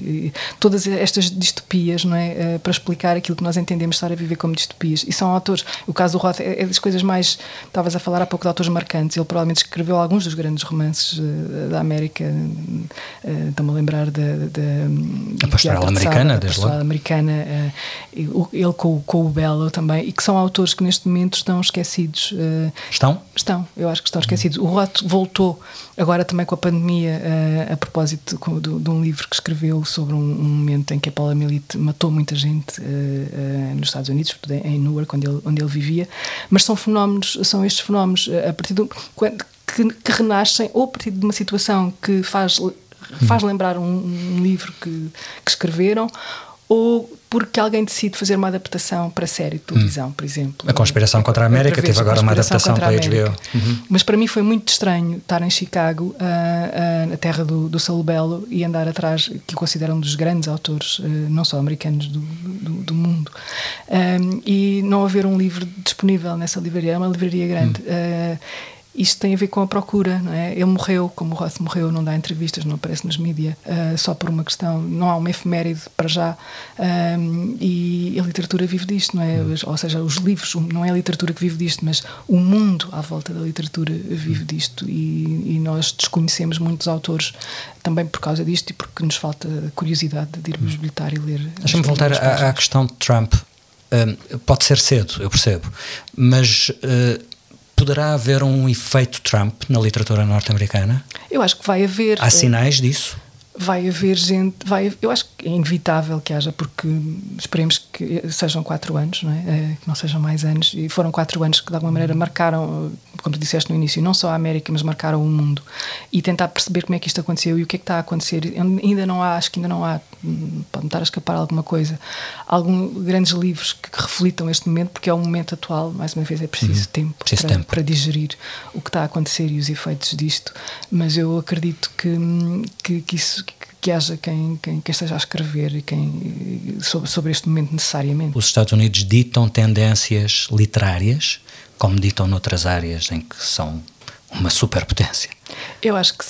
todas estas distopias, não é? Uh, para explicar aquilo que nós entendemos estar a viver como distopias. E são autores, o caso do Roth é, é das coisas mais. Estavas a falar há pouco de autores marcantes. Ele provavelmente escreveu alguns dos grandes romances uh, da América. Uh, Estou-me a lembrar da. a Pastoral Americana, Pastoral Americana, ele com, com o Belo também, e que são autores que neste momento estão esquecidos. estão? Estão, eu acho que estão esquecidos. O Roth voltou agora também com a pandemia, a propósito de, de um livro que escreveu sobre um um momento em que a poliomielite matou muita gente uh, uh, nos Estados Unidos, em Newark, onde ele, onde ele vivia, mas são fenómenos, são estes fenómenos eh, a partir do, que, que renascem ou a partir de uma situação que faz faz lembrar um, um livro que, que escreveram ou porque alguém decide fazer uma adaptação para série de televisão, hum. por exemplo. A Conspiração contra a América teve agora uma adaptação para a HBO. Uhum. Mas para mim foi muito estranho estar em Chicago, uh, uh, na terra do, do Saul Bello, e andar atrás, que considero um dos grandes autores, uh, não só americanos, do, do, do mundo. Um, e não haver um livro disponível nessa livraria, é uma livraria grande. Hum isto tem a ver com a procura, não é? Ele morreu, como o Roth morreu, não dá entrevistas, não aparece nos mídias, uh, só por uma questão, não há uma efeméride para já, um, e a literatura vive disto, não é? Hum. Ou seja, os livros, não é a literatura que vive disto, mas o mundo à volta da literatura vive hum. disto, e, e nós desconhecemos muitos autores também por causa disto e porque nos falta curiosidade de ir hum. visitar e ler. Deixa-me voltar à, à, questão de Trump. Um, pode ser cedo, eu percebo, mas. Uh, poderá haver um efeito Trump na literatura norte-americana? Eu acho que vai haver. Há sinais disso? Vai haver gente, vai, eu acho que é inevitável que haja, porque esperemos que sejam quatro anos, não é? Eh, que não sejam mais anos, e foram quatro anos que de alguma maneira marcaram, como tu disseste no início, não só a América, mas marcaram o mundo, e tentar perceber como é que isto aconteceu e o que é que está a acontecer. Ainda não há, acho que ainda não há, pode-me estar a escapar alguma coisa, alguns grandes livros que, que, reflitam este momento, porque é o momento atual, mais uma vez, é preciso uhum. tempo, preciso para, tempo para digerir o que está a acontecer e os efeitos disto, mas eu acredito que, que, que isso que haja quem, quem, quem, esteja a escrever e quem, sobre, sobre este momento necessariamente. Os Estados Unidos ditam tendências literárias, como ditam noutras áreas em que são uma superpotência. Eu acho que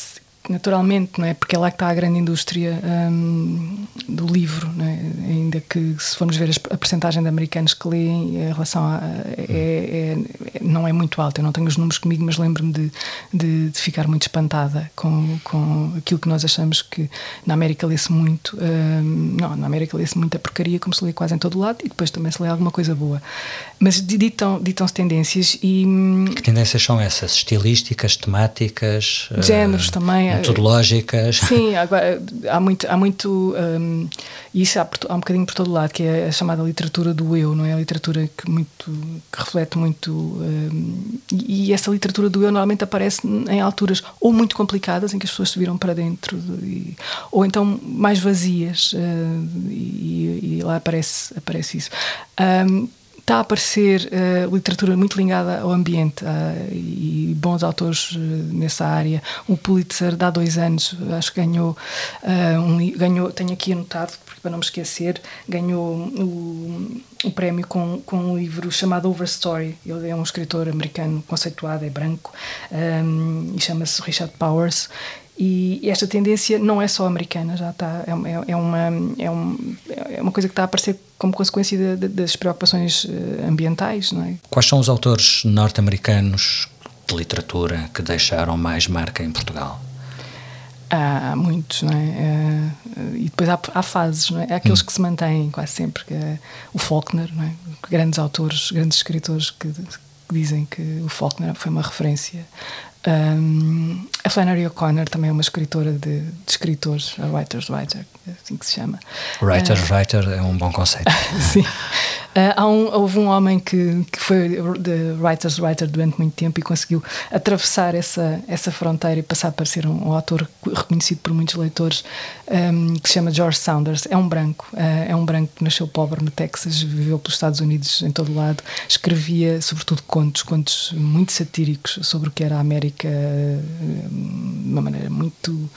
naturalmente, não é? Porque é lá que está a grande indústria hum, do livro, é? ainda que se formos ver a percentagem de americanos que leem, a relação a, é, é, não é muito alta. Eu não tenho os números comigo, mas lembro-me de, de, de, ficar muito espantada com, com aquilo que nós achamos que na América lê-se muito. Hum, não, na América lê-se muita porcaria, como se lê quase em todo lado, e depois também se lê alguma coisa boa. Mas ditam-se ditam tendências e. Hum, que tendências são essas? Estilísticas, temáticas? Géneros uh, também metodológicas. Sim, agora, há muito, há muito um, isso há, há, um bocadinho por todo lado, que é a chamada literatura do eu, não é? A literatura que, muito, que reflete muito. Um, e essa literatura do eu normalmente aparece em alturas ou muito complicadas, em que as pessoas se viram para dentro, e, ou então mais vazias, uh, e, e, lá aparece, aparece isso. Um, está a aparecer uh, literatura muito ligada ao ambiente uh, e bons autores uh, nessa área. O Pulitzer, há dois anos, acho que ganhou, um, ganhou tenho aqui anotado, para não me esquecer, ganhou o, o prémio com, com um livro chamado Overstory. Ele é um escritor americano conceituado, é branco, um, e chama-se Richard Powers. E esta tendência não é só americana, já está, é, é, é uma, é, um, é uma coisa que está a aparecer como consequência de, de, das preocupações eh, ambientais. Não é? Quais são os autores norte-americanos de literatura que deixaram mais marca em Portugal? Há muitos, não é? Eh, e depois há, há fases, não é? Há aqueles hum. que se mantêm quase sempre, que é o Faulkner, não é? Grandes autores, grandes escritores que, que dizem que o Faulkner foi uma referência um, a Flannery O'Connor também é uma escritora de, de escritores, a Writer's Writer, assim que se chama. Writer's uh, Writer é um bom conceito. <laughs> sim. Uh, há um, houve um homem que, que foi de Writer's Writer durante muito tempo e conseguiu atravessar essa, essa fronteira e passar a ser um, um autor reconhecido por muitos leitores, um, que se chama George Saunders. É um branco, uh, é um branco que nasceu pobre no Texas, viveu pelos Estados Unidos em todo lado, escrevia sobretudo contos, contos muito satíricos sobre o que era a América de uma maneira muito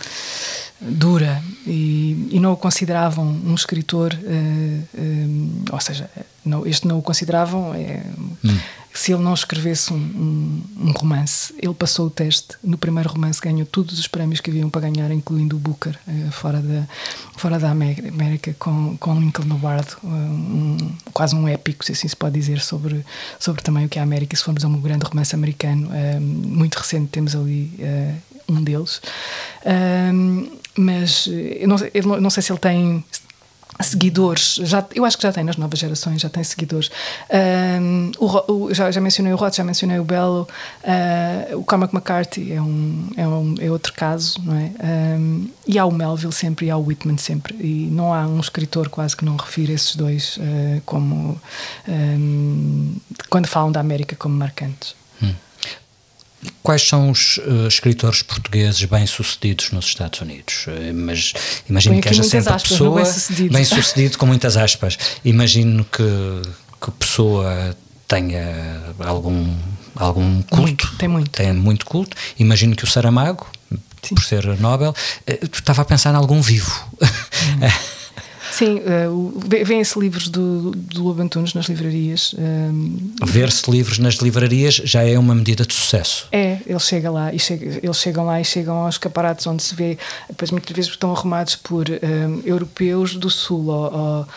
dura e, e, não o consideravam um escritor, uh, uh, ou seja, não, este não o consideravam. É, hum. Se ele não escrevesse um, um, um, romance, ele passou o teste. No primeiro romance ganhou todos os prémios que haviam para ganhar, incluindo o Booker, uh, fora, da, fora da América, com, com Lincoln um, quase um épico, se assim se pode dizer, sobre, sobre também o que é a América. Se formos a um grande romance americano, muito recente, temos ali um deles. Mas eu não, eu não sei se ele tem seguidores, já, eu acho que já tem nas novas gerações, já tem seguidores. Um, o, o, já, já mencionei o Roth, já mencionei o Belo, uh, o Cormac McCarthy é, um, é, um, é outro caso, não é? Um, e há o Melville sempre e há o Whitman sempre, e não há um escritor quase que não refira esses dois uh, como quando falam da América como marcantes. Quais são os uh, escritores portugueses bem-sucedidos nos Estados Unidos? Uh, mas imagino que haja sempre aspas, pessoa bem-sucedido bem com muitas aspas. Imagino que, que pessoa tenha algum algum culto. Muito, tem muito. Tem muito culto. Imagino que o Saramago, Sim. por ser Nobel, uh, estava a pensar em algum vivo. Hum. <laughs> Sim, uh, vêem-se livros do, do Lobo Antunes nas livrarias. Um, ehm, Ver-se livros nas livrarias já é uma medida de sucesso. É, ele chega lá e chega, eles chegam lá e chegam aos escaparates onde se vê, depois muitas vezes estão arrumados por um, ehm, europeus do sul ou, ou uh,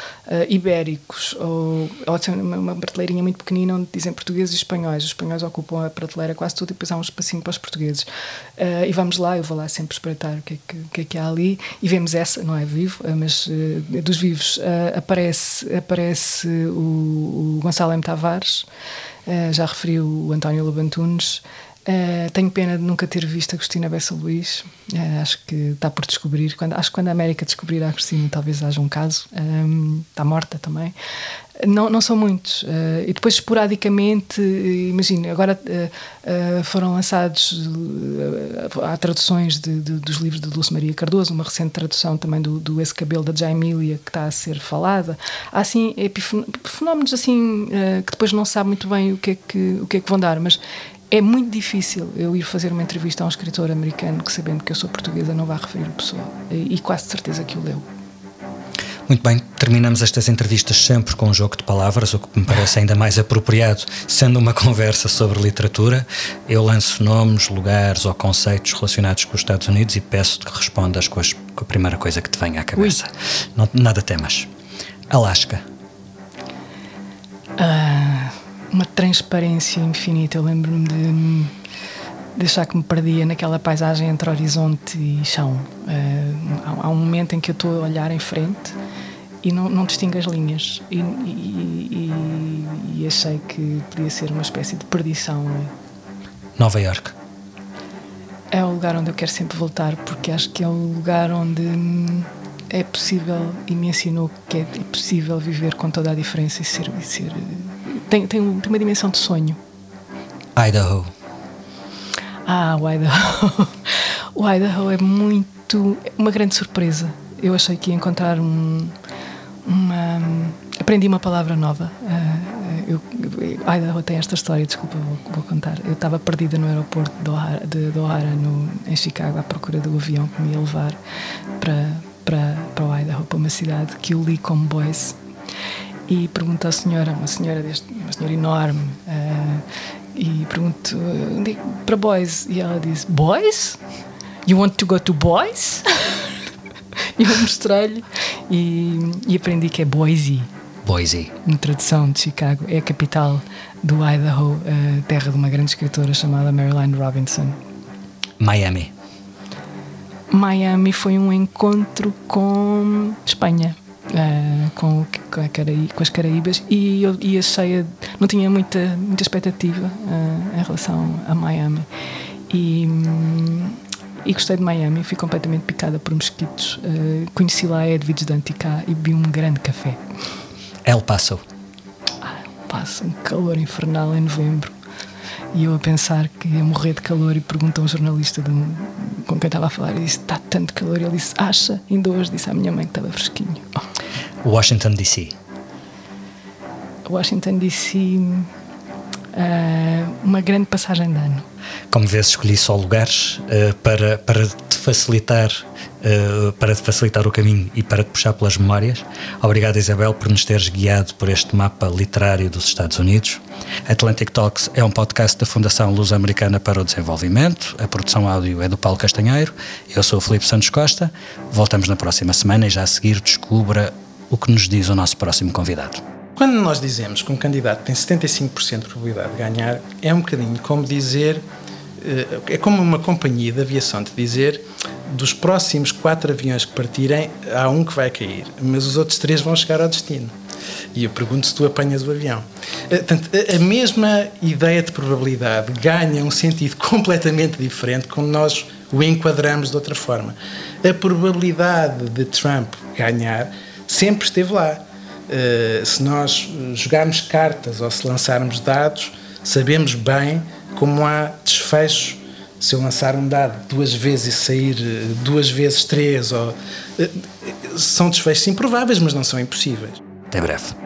ibéricos ou, ou uma, uma prateleirinha muito pequenina onde dizem portugueses e espanhóis. Os espanhóis ocupam a prateleira quase tudo e depois há um espacinho para os portugueses. Uh, e vamos lá, eu vou lá sempre espreitar o que é que, que, é que há ali e vemos essa, não é vivo, mas dos vivos uh, aparece, aparece o, o Gonçalo M. Tavares, uh, já referiu o António Lobantunes, Uh, tenho pena de nunca ter visto a Cristina Bessa Luís. Uh, acho que está por descobrir. Quando, acho que quando a América descobrir a Cristina, talvez haja um caso. Um, está morta também. Não, não são muitos. Uh, e depois, esporadicamente, imagina, agora foram lançados. há traduções de, de, dos livros de Dulce Maria Cardoso, uma recente tradução também do, do Esse Cabelo da Jaimília, que está a ser falada. Há assim fenómenos assim que depois não sabe muito bem o que, é que, o que é que vão dar, mas é muito difícil eu ir fazer uma entrevista a um escritor americano que, sabendo que eu sou portuguesa, não vá referir o pessoal. E, e quase certeza que o leu. Muito bem, terminamos estas entrevistas sempre com um jogo de palavras, o que me parece ainda mais apropriado, sendo uma conversa sobre literatura. Eu lanço nomes, lugares ou conceitos relacionados com os Estados Unidos e peço-te que respondas com, as, com, a primeira coisa que te venha à cabeça. Não, nada temas. Alasca. Uh, uma transparência infinita. Eu lembro-me de, de achar que me perdia naquela paisagem entre horizonte e chão. Uh, há, um momento em que eu estou a olhar em frente e não, não distingo as linhas. E, e, e, e, achei que podia ser uma espécie de perdição. Nova York. É o lugar onde eu quero sempre voltar, porque acho que é o lugar onde é possível e me ensinou que é possível viver com toda a diferença e ser, e ser tem, tem, tem uma dimensão de sonho. Idaho. Ah, o Idaho. <laughs> o Idaho é muito. uma grande surpresa. Eu achei que ia encontrar um, uma. Aprendi uma palavra nova. Uh, eu, Idaho tem esta história, desculpa, vou, vou contar. Eu estava perdida no aeroporto de O'Hara, de, de O'Hara no, em Chicago, à procura do avião que me ia levar para, para, para o Idaho, para uma cidade que eu li como Boise e pergunto à senhora, uma senhora deste, uma senhora enorme, uh, e pergunto é para boys e ela diz boys, you want to go to boys? <laughs> e eu mostrei-lhe e, e, aprendi que é Boise. Boise. Na tradução de Chicago é a capital do Idaho, uh, terra de uma grande escritora chamada Marilyn Robinson. Miami. Miami foi um encontro com Espanha uh, com, com, Caraí, com, as Caraíbas e eu ia cheia, não tinha muita, muita expectativa uh, em relação a Miami. E, um, e gostei de Miami, fui completamente picada por mosquitos. Uh, conheci lá Edviges de Anticá e bebi um grande café. El Paso. Ah, Paso, um calor infernal em novembro. E eu a pensar que ia morrer de calor e perguntou a um jornalista de com quem estava a falar e disse: Está tanto calor. E ele disse: Acha? Ainda hoje disse à minha mãe que estava fresquinho. Washington DC. Washington DC, uh, uma grande passagem de ano. Como vês, escolhi só lugares uh, para, para te facilitar uh, para te facilitar o caminho e para te puxar pelas memórias. Obrigado, Isabel, por nos teres guiado por este mapa literário dos Estados Unidos. Atlantic Talks é um podcast da Fundação Luz-Americana para o Desenvolvimento. A produção áudio é do Paulo Castanheiro. Eu sou o Felipe Santos Costa. Voltamos na próxima semana e já a seguir descubra o que nos diz o nosso próximo convidado. Quando nós dizemos que um candidato tem 75% de probabilidade de ganhar, é um bocadinho como dizer, eh, é como uma companhia de aviação te dizer dos próximos quatro aviões que partirem, há um que vai cair, mas os outros três vão chegar ao destino. E eu pergunto se tu apanhas o avião. Eh, portanto, a mesma ideia de probabilidade ganha um sentido completamente diferente quando nós o enquadramos de outra forma. A probabilidade de Trump ganhar sempre esteve lá. Uh, se nós jogarmos cartas ou se lançarmos dados, sabemos bem como há desfechos. Se eu lançar um dado duas vezes e sair eh, duas vezes três, ou, uh, são desfechos improváveis, mas não são impossíveis. Até breve.